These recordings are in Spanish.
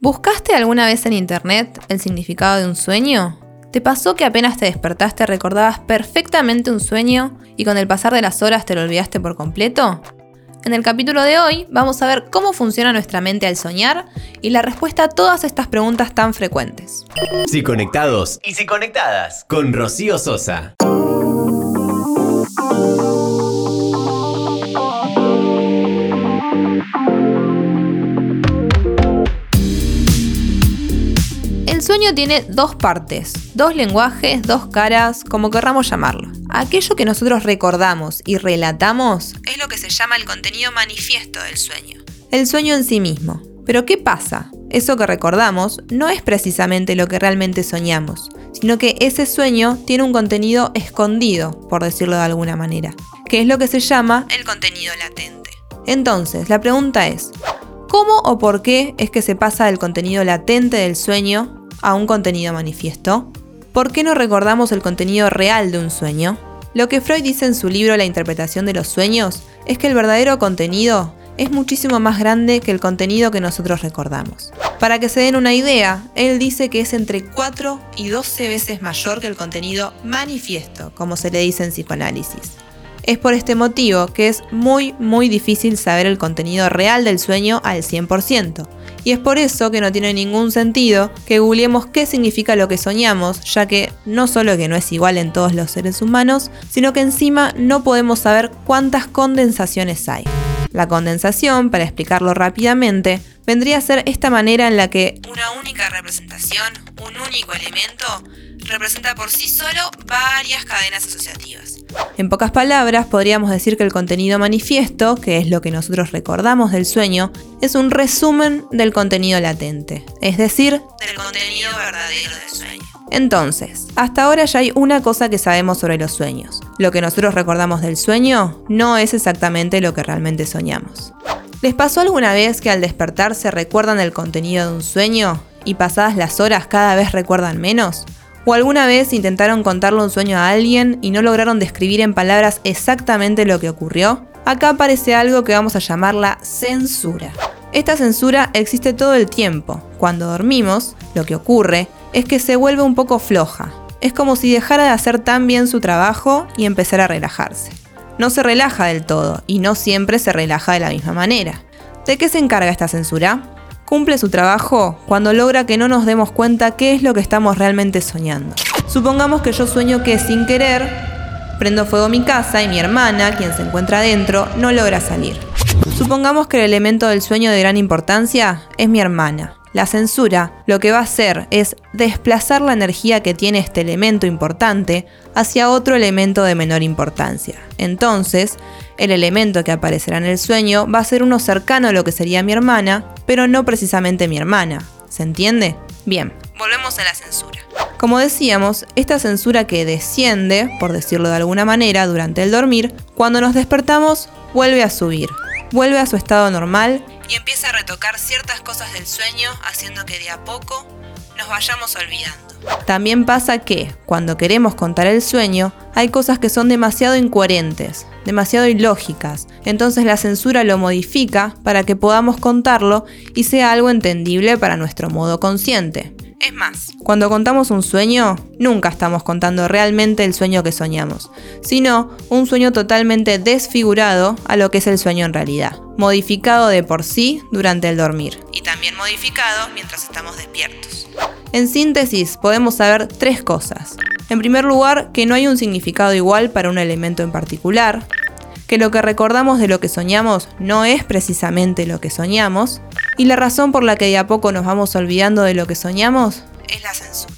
¿Buscaste alguna vez en internet el significado de un sueño? ¿Te pasó que apenas te despertaste recordabas perfectamente un sueño y con el pasar de las horas te lo olvidaste por completo? En el capítulo de hoy vamos a ver cómo funciona nuestra mente al soñar y la respuesta a todas estas preguntas tan frecuentes. Si conectados y si conectadas con Rocío Sosa. El sueño tiene dos partes, dos lenguajes, dos caras, como querramos llamarlo. Aquello que nosotros recordamos y relatamos es lo que se llama el contenido manifiesto del sueño. El sueño en sí mismo. Pero ¿qué pasa? Eso que recordamos no es precisamente lo que realmente soñamos, sino que ese sueño tiene un contenido escondido, por decirlo de alguna manera, que es lo que se llama el contenido latente. Entonces, la pregunta es, ¿cómo o por qué es que se pasa del contenido latente del sueño a un contenido manifiesto? ¿Por qué no recordamos el contenido real de un sueño? Lo que Freud dice en su libro La interpretación de los sueños es que el verdadero contenido es muchísimo más grande que el contenido que nosotros recordamos. Para que se den una idea, él dice que es entre 4 y 12 veces mayor que el contenido manifiesto, como se le dice en psicoanálisis. Es por este motivo que es muy muy difícil saber el contenido real del sueño al 100%, y es por eso que no tiene ningún sentido que googleemos qué significa lo que soñamos, ya que no solo que no es igual en todos los seres humanos, sino que encima no podemos saber cuántas condensaciones hay. La condensación, para explicarlo rápidamente, vendría a ser esta manera en la que una única representación, un único elemento, representa por sí solo varias cadenas asociativas. En pocas palabras, podríamos decir que el contenido manifiesto, que es lo que nosotros recordamos del sueño, es un resumen del contenido latente, es decir, del contenido verdadero del sueño. Entonces, hasta ahora ya hay una cosa que sabemos sobre los sueños. Lo que nosotros recordamos del sueño no es exactamente lo que realmente soñamos. ¿Les pasó alguna vez que al despertar se recuerdan el contenido de un sueño y pasadas las horas cada vez recuerdan menos? ¿O alguna vez intentaron contarle un sueño a alguien y no lograron describir en palabras exactamente lo que ocurrió? Acá aparece algo que vamos a llamar la censura. Esta censura existe todo el tiempo. Cuando dormimos, lo que ocurre es que se vuelve un poco floja. Es como si dejara de hacer tan bien su trabajo y empezara a relajarse. No se relaja del todo y no siempre se relaja de la misma manera. ¿De qué se encarga esta censura? Cumple su trabajo cuando logra que no nos demos cuenta qué es lo que estamos realmente soñando. Supongamos que yo sueño que sin querer prendo fuego mi casa y mi hermana, quien se encuentra adentro, no logra salir. Supongamos que el elemento del sueño de gran importancia es mi hermana. La censura lo que va a hacer es desplazar la energía que tiene este elemento importante hacia otro elemento de menor importancia. Entonces, el elemento que aparecerá en el sueño va a ser uno cercano a lo que sería mi hermana, pero no precisamente mi hermana. ¿Se entiende? Bien, volvemos a la censura. Como decíamos, esta censura que desciende, por decirlo de alguna manera, durante el dormir, cuando nos despertamos vuelve a subir, vuelve a su estado normal y empieza a retocar ciertas cosas del sueño, haciendo que de a poco nos vayamos olvidando. También pasa que, cuando queremos contar el sueño, hay cosas que son demasiado incoherentes, demasiado ilógicas, entonces la censura lo modifica para que podamos contarlo y sea algo entendible para nuestro modo consciente. Es más, cuando contamos un sueño, nunca estamos contando realmente el sueño que soñamos, sino un sueño totalmente desfigurado a lo que es el sueño en realidad, modificado de por sí durante el dormir y también modificado mientras estamos despiertos. En síntesis, podemos saber tres cosas. En primer lugar, que no hay un significado igual para un elemento en particular, que lo que recordamos de lo que soñamos no es precisamente lo que soñamos, y la razón por la que de a poco nos vamos olvidando de lo que soñamos es la censura.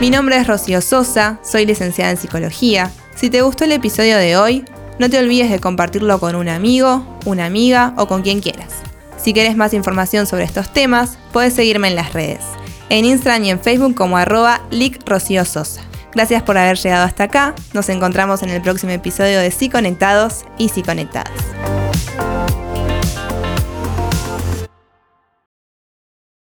Mi nombre es Rocío Sosa, soy licenciada en psicología. Si te gustó el episodio de hoy, no te olvides de compartirlo con un amigo, una amiga o con quien quieras. Si quieres más información sobre estos temas, puedes seguirme en las redes, en Instagram y en Facebook como arroba Sosa. Gracias por haber llegado hasta acá. Nos encontramos en el próximo episodio de Sí Conectados y Sí Conectadas.